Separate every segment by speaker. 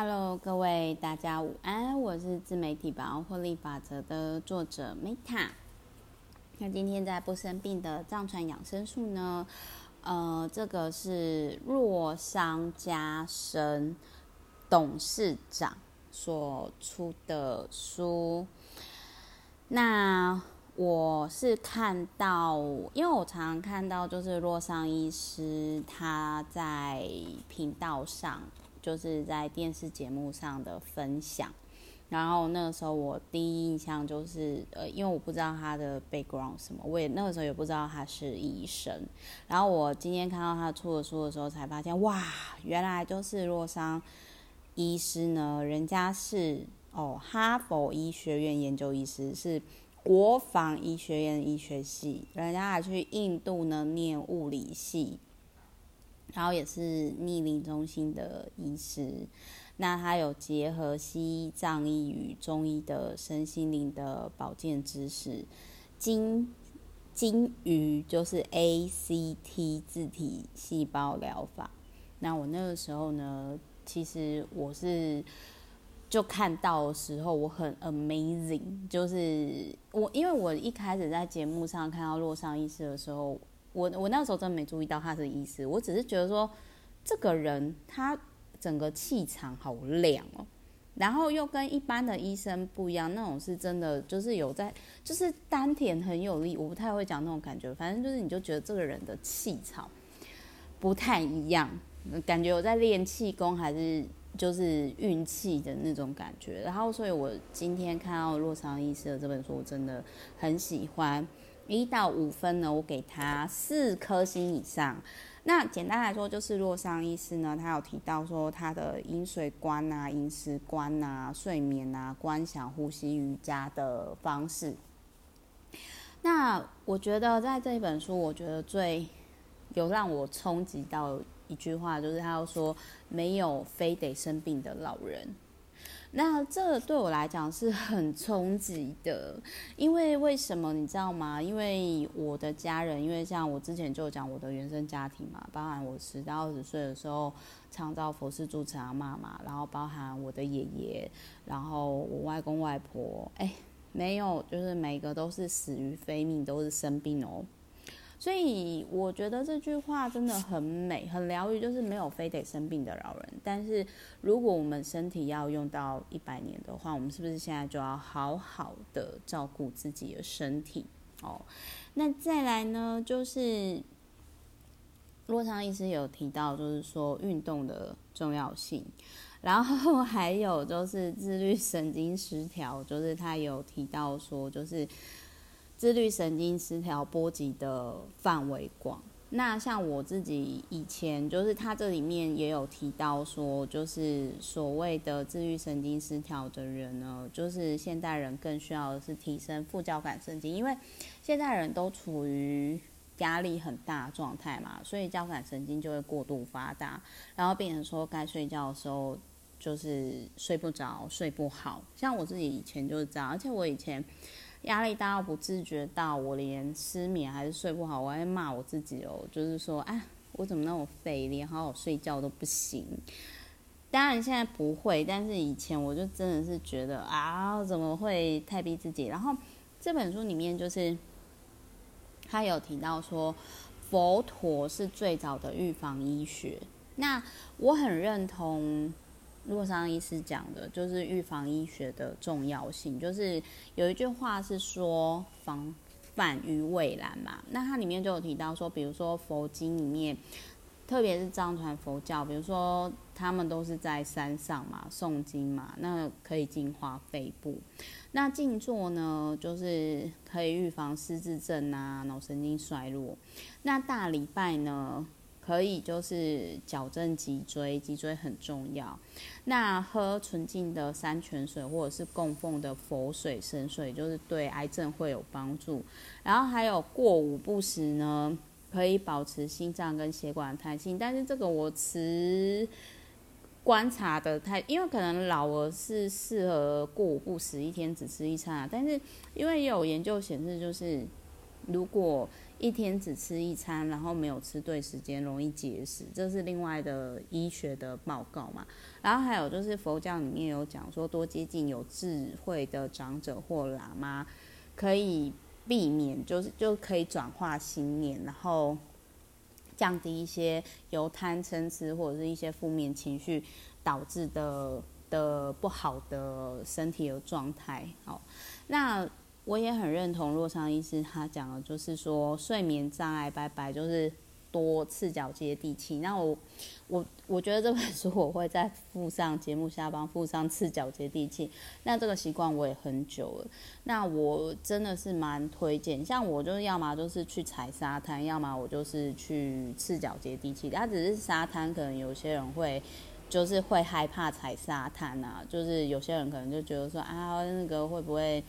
Speaker 1: Hello，各位大家午安，我是自媒体百万获利法则的作者 Meta。那今天在不生病的藏传养生术呢，呃，这个是洛桑家生董事长所出的书。那我是看到，因为我常常看到，就是洛桑医师他在频道上。就是在电视节目上的分享，然后那个时候我第一印象就是，呃，因为我不知道他的 background 什么，我也那个时候也不知道他是医生。然后我今天看到他出的书的时候，才发现，哇，原来就是洛桑医师呢，人家是哦哈佛医学院研究医师，是国防医学院医学系，人家还去印度呢念物理系。然后也是逆龄中心的医师，那他有结合西医、藏医与中医的身心灵的保健知识，精精于就是 ACT 自体细胞疗法。那我那个时候呢，其实我是就看到的时候，我很 amazing，就是我因为我一开始在节目上看到洛桑医师的时候。我我那时候真的没注意到他是医师，我只是觉得说这个人他整个气场好亮哦，然后又跟一般的医生不一样，那种是真的就是有在就是丹田很有力，我不太会讲那种感觉，反正就是你就觉得这个人的气场不太一样，感觉有在练气功还是就是运气的那种感觉，然后所以我今天看到洛桑医师的这本书，我真的很喜欢。一到五分呢，我给他四颗星以上。那简单来说，就是洛桑医师呢，他有提到说他的饮水观啊、饮食观啊、睡眠啊、观想、呼吸、瑜伽的方式。那我觉得在这一本书，我觉得最有让我冲击到一句话，就是他说：“没有非得生病的老人。”那这对我来讲是很冲击的，因为为什么你知道吗？因为我的家人，因为像我之前就讲我的原生家庭嘛，包含我十到二十岁的时候，创造佛寺住持阿嬷嘛，然后包含我的爷爷，然后我外公外婆，哎，没有，就是每个都是死于非命，都是生病哦。所以我觉得这句话真的很美，很疗愈，就是没有非得生病的老人。但是如果我们身体要用到一百年的话，我们是不是现在就要好好的照顾自己的身体？哦，那再来呢，就是洛桑医师有提到，就是说运动的重要性，然后还有就是自律神经失调，就是他有提到说，就是。自律神经失调波及的范围广，那像我自己以前就是他这里面也有提到说，就是所谓的自律神经失调的人呢，就是现代人更需要的是提升副交感神经，因为现代人都处于压力很大状态嘛，所以交感神经就会过度发达，然后变成说该睡觉的时候就是睡不着、睡不好，像我自己以前就是这样，而且我以前。压力大到不自觉到我连失眠还是睡不好，我还骂我自己哦，就是说，哎，我怎么那么废，连好好睡觉都不行。当然现在不会，但是以前我就真的是觉得啊，怎么会太逼自己？然后这本书里面就是他有提到说，佛陀是最早的预防医学，那我很认同。洛桑医师讲的就是预防医学的重要性，就是有一句话是说“防范于未然”嘛。那它里面就有提到说，比如说佛经里面，特别是藏传佛教，比如说他们都是在山上嘛，诵经嘛，那可以净化肺部。那静坐呢，就是可以预防失智症啊、脑神经衰弱。那大礼拜呢？可以就是矫正脊椎，脊椎很重要。那喝纯净的山泉水或者是供奉的佛水、神水，就是对癌症会有帮助。然后还有过午不食呢，可以保持心脏跟血管弹性。但是这个我持观察的太，因为可能老了是适合过午不食，一天只吃一餐啊。但是因为也有研究显示，就是如果一天只吃一餐，然后没有吃对时间，容易结石，这是另外的医学的报告嘛。然后还有就是佛教里面有讲说，多接近有智慧的长者或喇嘛，可以避免，就是就可以转化心念，然后降低一些由贪嗔痴或者是一些负面情绪导致的的不好的身体的状态。好，那。我也很认同洛桑医师他讲的，就是说睡眠障碍拜拜就是多赤脚接地气。那我我我觉得这本书我会再附上节目下方附上赤脚接地气。那这个习惯我也很久了。那我真的是蛮推荐，像我就是要么就是去踩沙滩，要么我就是去赤脚接地气。它只是沙滩，可能有些人会就是会害怕踩沙滩啊，就是有些人可能就觉得说啊，那个会不会？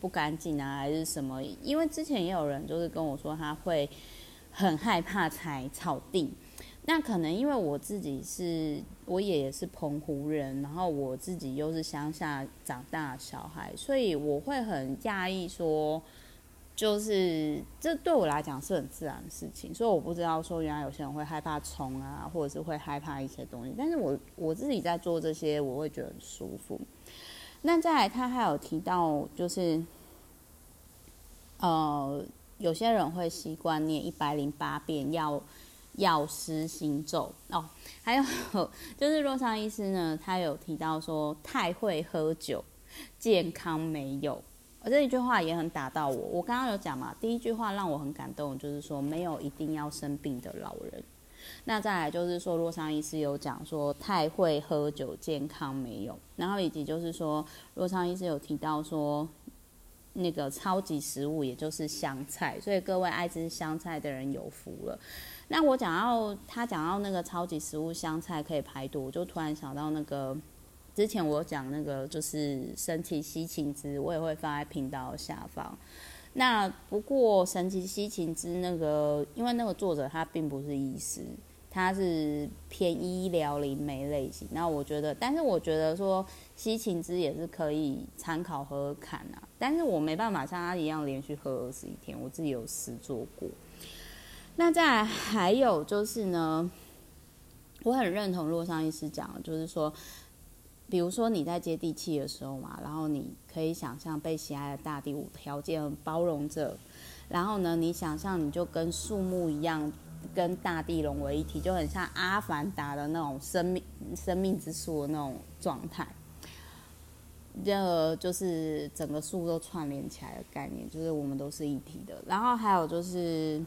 Speaker 1: 不干净啊，还是什么？因为之前也有人就是跟我说他会很害怕踩草地，那可能因为我自己是，我也是澎湖人，然后我自己又是乡下长大的小孩，所以我会很讶异说，就是这对我来讲是很自然的事情，所以我不知道说原来有些人会害怕虫啊，或者是会害怕一些东西，但是我我自己在做这些，我会觉得很舒服。那再来，他还有提到，就是，呃，有些人会习惯念一百零八遍药药师心咒哦。还有就是洛桑医师呢，他有提到说，太会喝酒，健康没有。而这一句话也很打到我。我刚刚有讲嘛，第一句话让我很感动，就是说，没有一定要生病的老人。那再来就是说，洛桑医师有讲说，太会喝酒，健康没有。然后以及就是说，洛桑医师有提到说，那个超级食物也就是香菜，所以各位爱吃香菜的人有福了。那我讲到他讲到那个超级食物香菜可以排毒，我就突然想到那个之前我讲那个就是身体西芹汁，我也会放在频道下方。那不过神奇西芹汁那个，因为那个作者他并不是医师，他是偏医疗灵媒类型。那我觉得，但是我觉得说西芹汁也是可以参考喝喝看啊。但是我没办法像他一样连续喝二十一天，我自己有试做过。那再来还有就是呢，我很认同洛桑医师讲，就是说。比如说你在接地气的时候嘛，然后你可以想象被喜爱的大地无条件包容着，然后呢，你想象你就跟树木一样，跟大地融为一体，就很像阿凡达的那种生命生命之树的那种状态。这就是整个树都串联起来的概念，就是我们都是一体的。然后还有就是。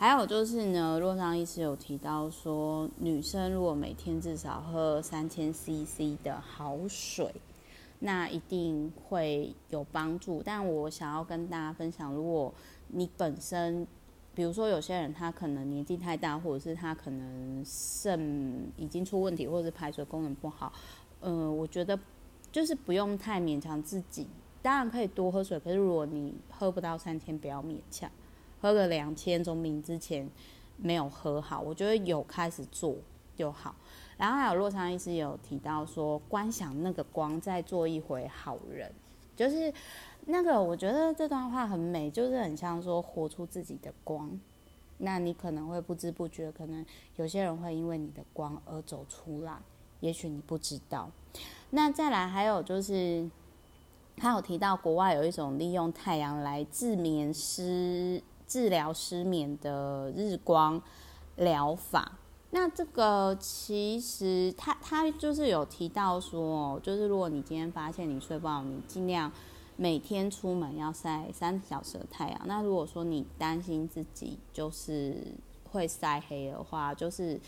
Speaker 1: 还有就是呢，洛桑医师有提到说，女生如果每天至少喝三千 CC 的好水，那一定会有帮助。但我想要跟大家分享，如果你本身，比如说有些人他可能年纪太大，或者是他可能肾已经出问题，或者是排水功能不好，呃，我觉得就是不用太勉强自己，当然可以多喝水，可是如果你喝不到三千，不要勉强。喝个两千总比之前没有喝好，我觉得有开始做就好。然后还有洛桑医师有提到说，观想那个光，再做一回好人，就是那个我觉得这段话很美，就是很像说活出自己的光。那你可能会不知不觉，可能有些人会因为你的光而走出来，也许你不知道。那再来还有就是，他有提到国外有一种利用太阳来治眠师。治疗失眠的日光疗法，那这个其实他他就是有提到说，就是如果你今天发现你睡不好，你尽量每天出门要晒三小时的太阳。那如果说你担心自己就是会晒黑的话，就是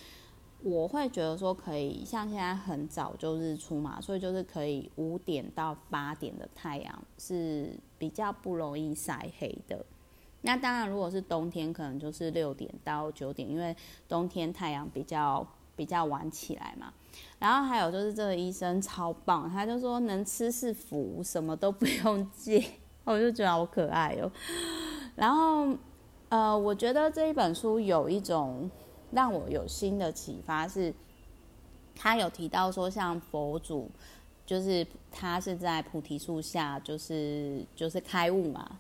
Speaker 1: 我会觉得说可以，像现在很早就日出嘛，所以就是可以五点到八点的太阳是比较不容易晒黑的。那当然，如果是冬天，可能就是六点到九点，因为冬天太阳比较比较晚起来嘛。然后还有就是这个医生超棒，他就说能吃是福，什么都不用戒，我就觉得好可爱哦。然后呃，我觉得这一本书有一种让我有新的启发，是他有提到说，像佛祖，就是他是在菩提树下，就是就是开悟嘛。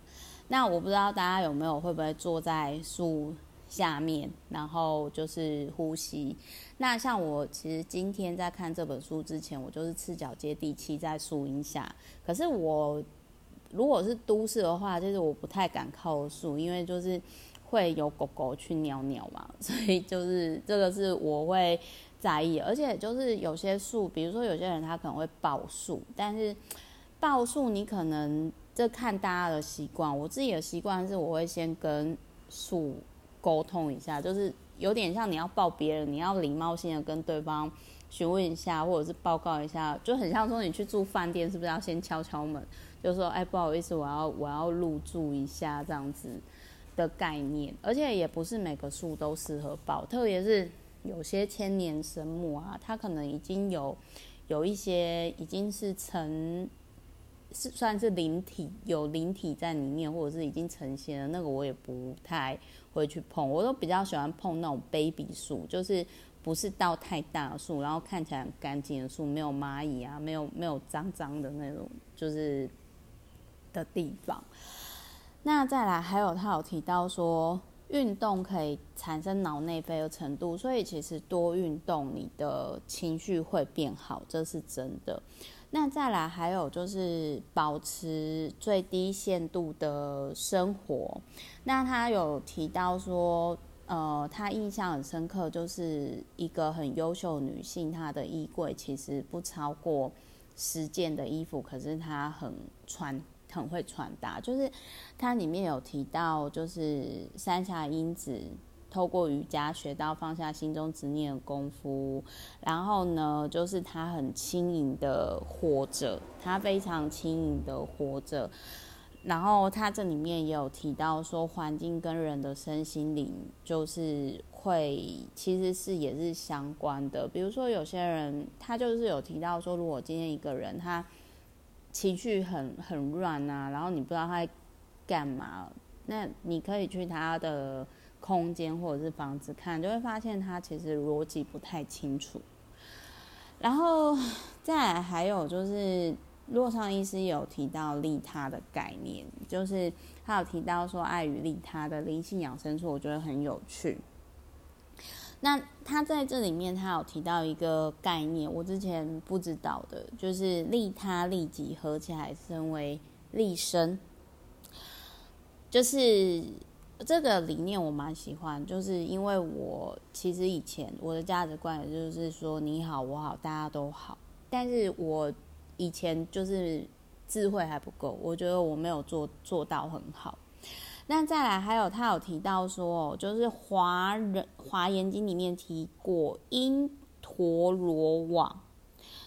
Speaker 1: 那我不知道大家有没有会不会坐在树下面，然后就是呼吸。那像我其实今天在看这本书之前，我就是赤脚接地气在树荫下。可是我如果是都市的话，就是我不太敢靠树，因为就是会有狗狗去尿尿嘛，所以就是这个是我会在意。而且就是有些树，比如说有些人他可能会抱树，但是抱树你可能这看大家的习惯。我自己的习惯是我会先跟树沟通一下，就是有点像你要抱别人，你要礼貌性的跟对方询问一下，或者是报告一下，就很像说你去住饭店，是不是要先敲敲门，就说哎，不好意思，我要我要入住一下这样子的概念。而且也不是每个树都适合抱，特别是有些千年神木啊，它可能已经有有一些已经是成。是算是灵体，有灵体在里面，或者是已经成仙了，那个我也不太会去碰。我都比较喜欢碰那种 baby 树，就是不是到太大树，然后看起来很干净的树，没有蚂蚁啊，没有没有脏脏的那种，就是的地方。那再来，还有他有提到说，运动可以产生脑内啡的程度，所以其实多运动，你的情绪会变好，这是真的。那再来还有就是保持最低限度的生活。那他有提到说，呃，他印象很深刻，就是一个很优秀女性，她的衣柜其实不超过十件的衣服，可是她很穿，很会穿搭。就是它里面有提到，就是山下英子。透过瑜伽学到放下心中执念的功夫，然后呢，就是他很轻盈的活着，他非常轻盈的活着。然后他这里面也有提到说，环境跟人的身心灵就是会，其实是也是相关的。比如说有些人，他就是有提到说，如果今天一个人他情绪很很乱啊，然后你不知道他在干嘛，那你可以去他的。空间或者是房子看，就会发现它其实逻辑不太清楚。然后再来还有就是，洛尚医师有提到利他的概念，就是他有提到说爱与利他的灵性养生术，我觉得很有趣。那他在这里面，他有提到一个概念，我之前不知道的，就是利他利己合起来称为利生，就是。这个理念我蛮喜欢，就是因为我其实以前我的价值观也就是说你好我好大家都好，但是我以前就是智慧还不够，我觉得我没有做做到很好。那再来还有他有提到说，就是华人华严经里面提过因陀罗网，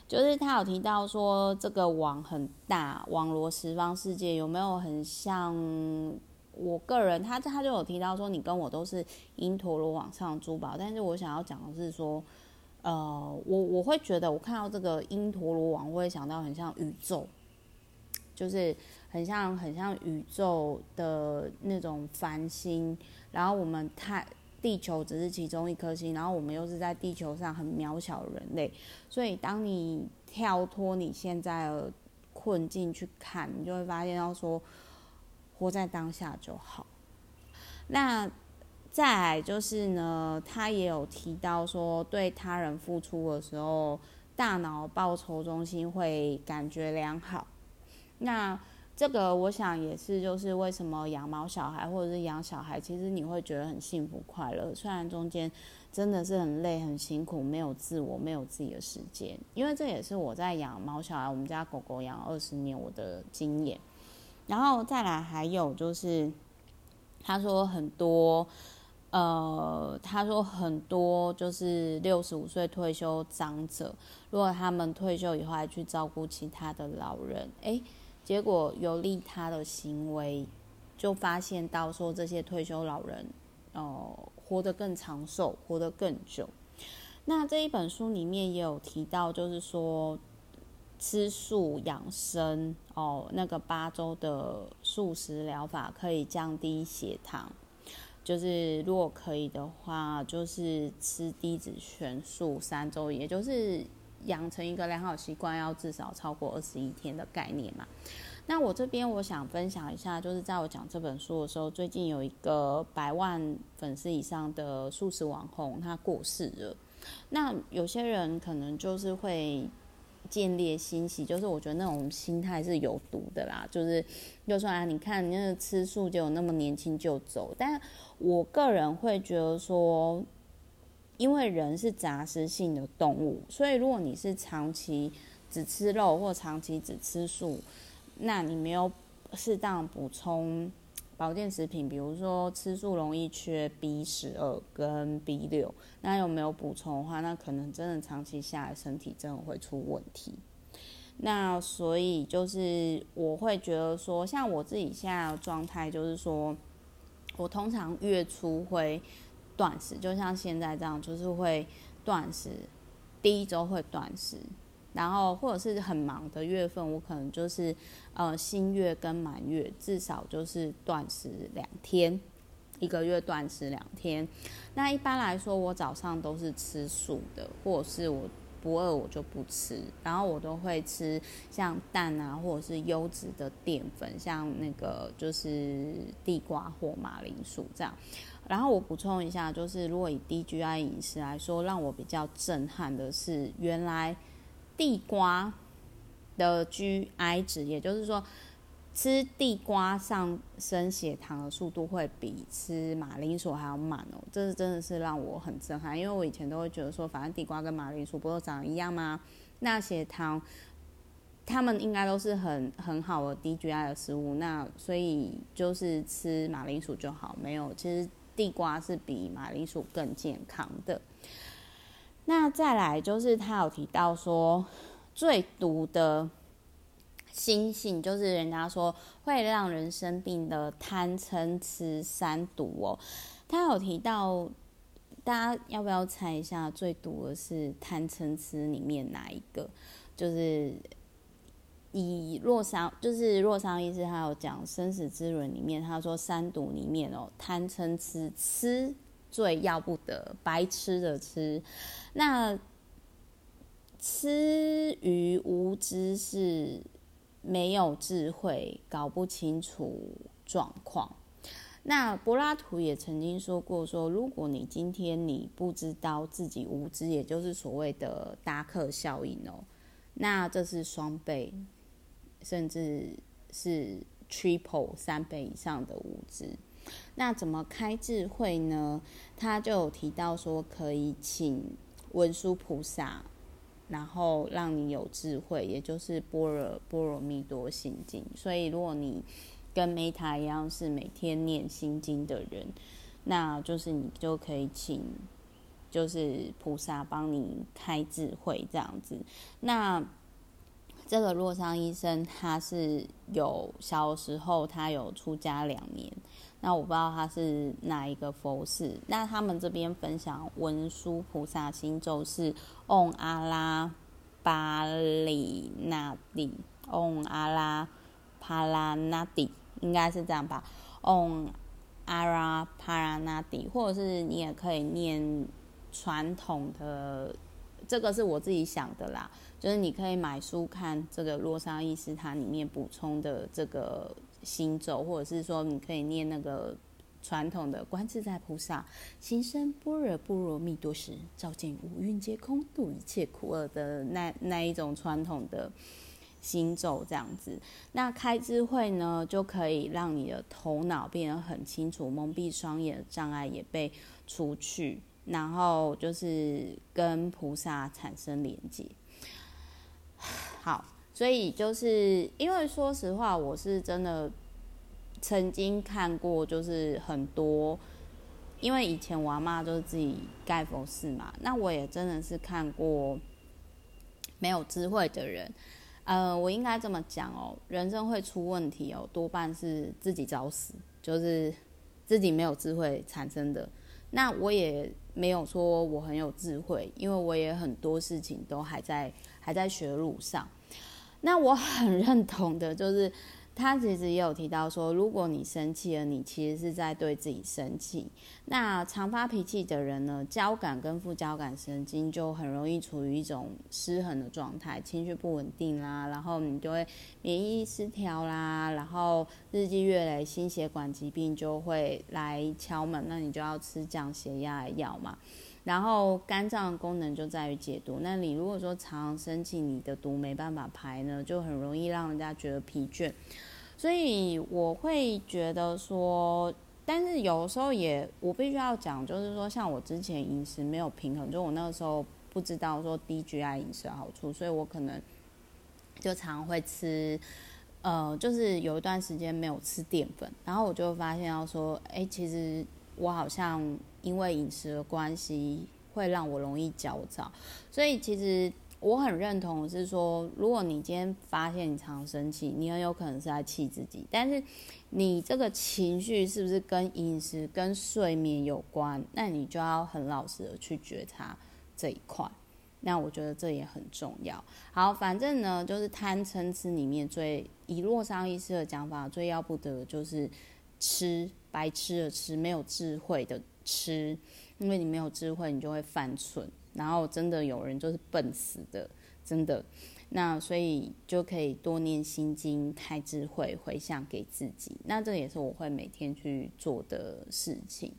Speaker 1: 就是他有提到说这个网很大，网罗十方世界，有没有很像？我个人，他他就有提到说，你跟我都是因陀罗网上的珠宝，但是我想要讲的是说，呃，我我会觉得我看到这个因陀罗网，我会想到很像宇宙，就是很像很像宇宙的那种繁星，然后我们太地球只是其中一颗星，然后我们又是在地球上很渺小人类，所以当你跳脱你现在的困境去看，你就会发现要说。活在当下就好。那再来就是呢，他也有提到说，对他人付出的时候，大脑报酬中心会感觉良好。那这个我想也是，就是为什么养猫小孩或者是养小孩，其实你会觉得很幸福快乐，虽然中间真的是很累很辛苦，没有自我，没有自己的时间。因为这也是我在养猫小孩，我们家狗狗养二十年我的经验。然后再来，还有就是，他说很多，呃，他说很多就是六十五岁退休长者，如果他们退休以后还去照顾其他的老人，诶，结果有利他的行为，就发现到说这些退休老人，哦、活得更长寿，活得更久。那这一本书里面也有提到，就是说。吃素养生哦，那个八周的素食疗法可以降低血糖。就是如果可以的话，就是吃低脂全素三周，也就是养成一个良好习惯，要至少超过二十一天的概念嘛。那我这边我想分享一下，就是在我讲这本书的时候，最近有一个百万粉丝以上的素食网红，他过世了。那有些人可能就是会见猎心喜，就是我觉得那种心态是有毒的啦。就是就说啊，你看你那个吃素就有那么年轻就走，但我个人会觉得说，因为人是杂食性的动物，所以如果你是长期只吃肉或长期只吃素，那你没有适当补充保健食品，比如说吃素容易缺 B 十二跟 B 六，那有没有补充的话，那可能真的长期下来身体真的会出问题。那所以就是我会觉得说，像我自己现在的状态，就是说我通常月初会断食，就像现在这样，就是会断食，第一周会断食。然后或者是很忙的月份，我可能就是呃新月跟满月至少就是断食两天，一个月断食两天。那一般来说，我早上都是吃素的，或者是我不饿我就不吃。然后我都会吃像蛋啊，或者是优质的淀粉，像那个就是地瓜或马铃薯这样。然后我补充一下，就是如果以低 GI 饮食来说，让我比较震撼的是原来。地瓜的 GI 值，也就是说，吃地瓜上升血糖的速度会比吃马铃薯还要慢哦。这是真的是让我很震撼，因为我以前都会觉得说，反正地瓜跟马铃薯不都长得一样吗？那血糖，他们应该都是很很好的低 GI 的食物，那所以就是吃马铃薯就好。没有，其实地瓜是比马铃薯更健康的。那再来就是他有提到说，最毒的心性就是人家说会让人生病的贪嗔痴三毒哦。他有提到，大家要不要猜一下最毒的是贪嗔痴里面哪一个？就是以洛桑，就是洛桑医师他有讲生死之轮里面，他说三毒里面哦，贪嗔痴痴。最要不得，白吃的吃，那吃于无知是没有智慧，搞不清楚状况。那柏拉图也曾经说过说，如果你今天你不知道自己无知，也就是所谓的达克效应哦，那这是双倍，甚至是 triple 三倍以上的无知。那怎么开智慧呢？他就有提到说，可以请文殊菩萨，然后让你有智慧，也就是般若波罗蜜多心经。所以，如果你跟 Meta 一样是每天念心经的人，那就是你就可以请，就是菩萨帮你开智慧这样子。那这个洛桑医生他是有小时候他有出家两年。那我不知道他是哪一个佛寺。那他们这边分享文殊菩萨心咒是嗡阿拉巴里那蒂，嗡阿拉帕拉那蒂，应该是这样吧？嗡阿拉帕拉那蒂，或者是你也可以念传统的，这个是我自己想的啦，就是你可以买书看这个洛桑医师他里面补充的这个。心咒，或者是说你可以念那个传统的观自在菩萨行深般若波罗蜜多时，照见五蕴皆空，度一切苦厄的那那一种传统的心咒，这样子。那开智慧呢，就可以让你的头脑变得很清楚，蒙蔽双眼的障碍也被除去，然后就是跟菩萨产生连接。好。所以就是因为说实话，我是真的曾经看过，就是很多，因为以前我阿嬷就是自己盖佛寺嘛，那我也真的是看过没有智慧的人。呃，我应该这么讲哦，人生会出问题哦，多半是自己找死，就是自己没有智慧产生的。那我也没有说我很有智慧，因为我也很多事情都还在还在学路上。那我很认同的，就是他其实也有提到说，如果你生气了，你其实是在对自己生气。那常发脾气的人呢，交感跟副交感神经就很容易处于一种失衡的状态，情绪不稳定啦，然后你就会免疫失调啦，然后日积月累，心血管疾病就会来敲门，那你就要吃降血压的药嘛。然后肝脏的功能就在于解毒，那你如果说常生气，你的毒没办法排呢，就很容易让人家觉得疲倦。所以我会觉得说，但是有时候也我必须要讲，就是说像我之前饮食没有平衡，就我那个时候不知道说低 GI 饮食的好处，所以我可能就常常会吃，呃，就是有一段时间没有吃淀粉，然后我就发现要说，哎，其实我好像。因为饮食的关系，会让我容易焦躁，所以其实我很认同是说，如果你今天发现你常生气，你很有可能是在气自己。但是你这个情绪是不是跟饮食、跟睡眠有关？那你就要很老实的去觉察这一块。那我觉得这也很重要。好，反正呢，就是贪嗔痴里面最以洛桑医师的讲法，最要不得的就是吃白吃的吃，没有智慧的。吃，因为你没有智慧，你就会犯蠢，然后真的有人就是笨死的，真的。那所以就可以多念心经，开智慧，回向给自己。那这也是我会每天去做的事情。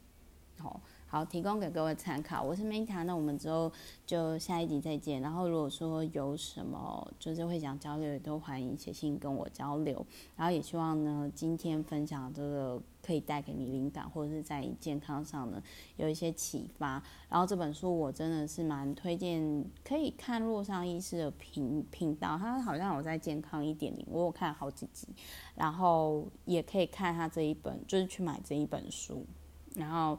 Speaker 1: 好。好，提供给各位参考。我是 Meta，那我们之后就下一集再见。然后如果说有什么就是会想交流，也都欢迎写信跟我交流。然后也希望呢，今天分享这个可以带给你灵感，或者是在健康上呢有一些启发。然后这本书我真的是蛮推荐，可以看洛桑医师的频频道，他好像有在健康一点零，我有看好几集。然后也可以看他这一本，就是去买这一本书，然后。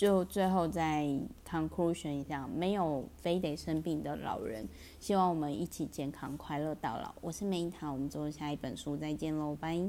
Speaker 1: 就最后再 conclusion 一下，没有非得生病的老人，希望我们一起健康快乐到老。我是梅塔，我们之后下一本书再见喽，拜。